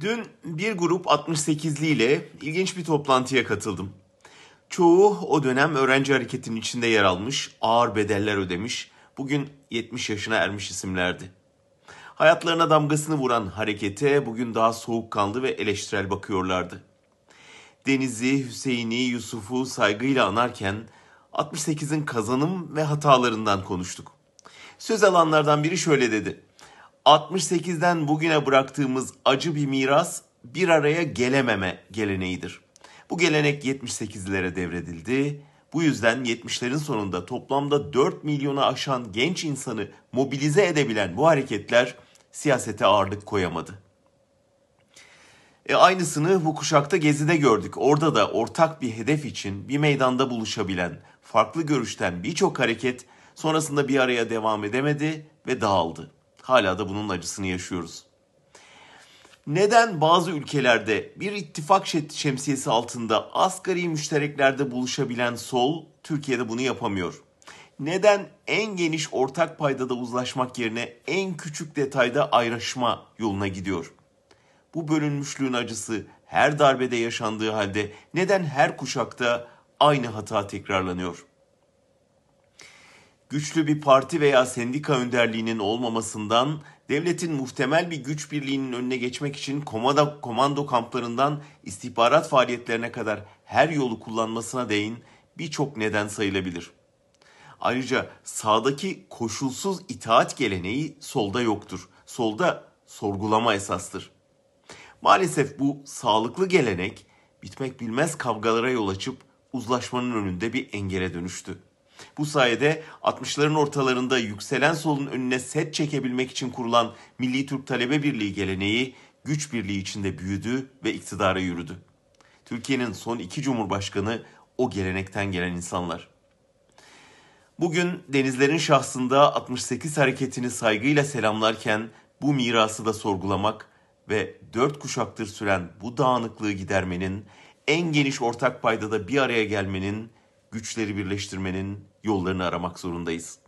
Dün bir grup 68'li ile ilginç bir toplantıya katıldım. Çoğu o dönem öğrenci hareketinin içinde yer almış, ağır bedeller ödemiş, bugün 70 yaşına ermiş isimlerdi. Hayatlarına damgasını vuran harekete bugün daha soğukkanlı ve eleştirel bakıyorlardı. Deniz'i, Hüseyin'i, Yusuf'u saygıyla anarken 68'in kazanım ve hatalarından konuştuk. Söz alanlardan biri şöyle dedi. 68'den bugüne bıraktığımız acı bir miras bir araya gelememe geleneğidir. Bu gelenek 78'lere devredildi. Bu yüzden 70'lerin sonunda toplamda 4 milyonu aşan genç insanı mobilize edebilen bu hareketler siyasete ağırlık koyamadı. E aynısını bu kuşakta Gezi'de gördük. Orada da ortak bir hedef için bir meydanda buluşabilen, farklı görüşten birçok hareket sonrasında bir araya devam edemedi ve dağıldı. Hala da bunun acısını yaşıyoruz. Neden bazı ülkelerde bir ittifak şemsiyesi altında asgari müştereklerde buluşabilen sol Türkiye'de bunu yapamıyor? Neden en geniş ortak paydada uzlaşmak yerine en küçük detayda ayrışma yoluna gidiyor? Bu bölünmüşlüğün acısı her darbede yaşandığı halde neden her kuşakta aynı hata tekrarlanıyor? Güçlü bir parti veya sendika önderliğinin olmamasından devletin muhtemel bir güç birliğinin önüne geçmek için komando, komando kamplarından istihbarat faaliyetlerine kadar her yolu kullanmasına değin birçok neden sayılabilir. Ayrıca sağdaki koşulsuz itaat geleneği solda yoktur. Solda sorgulama esastır. Maalesef bu sağlıklı gelenek bitmek bilmez kavgalara yol açıp uzlaşmanın önünde bir engele dönüştü. Bu sayede 60'ların ortalarında yükselen solun önüne set çekebilmek için kurulan Milli Türk Talebe Birliği geleneği güç birliği içinde büyüdü ve iktidara yürüdü. Türkiye'nin son iki cumhurbaşkanı o gelenekten gelen insanlar. Bugün denizlerin şahsında 68 hareketini saygıyla selamlarken bu mirası da sorgulamak ve dört kuşaktır süren bu dağınıklığı gidermenin, en geniş ortak paydada bir araya gelmenin güçleri birleştirmenin yollarını aramak zorundayız.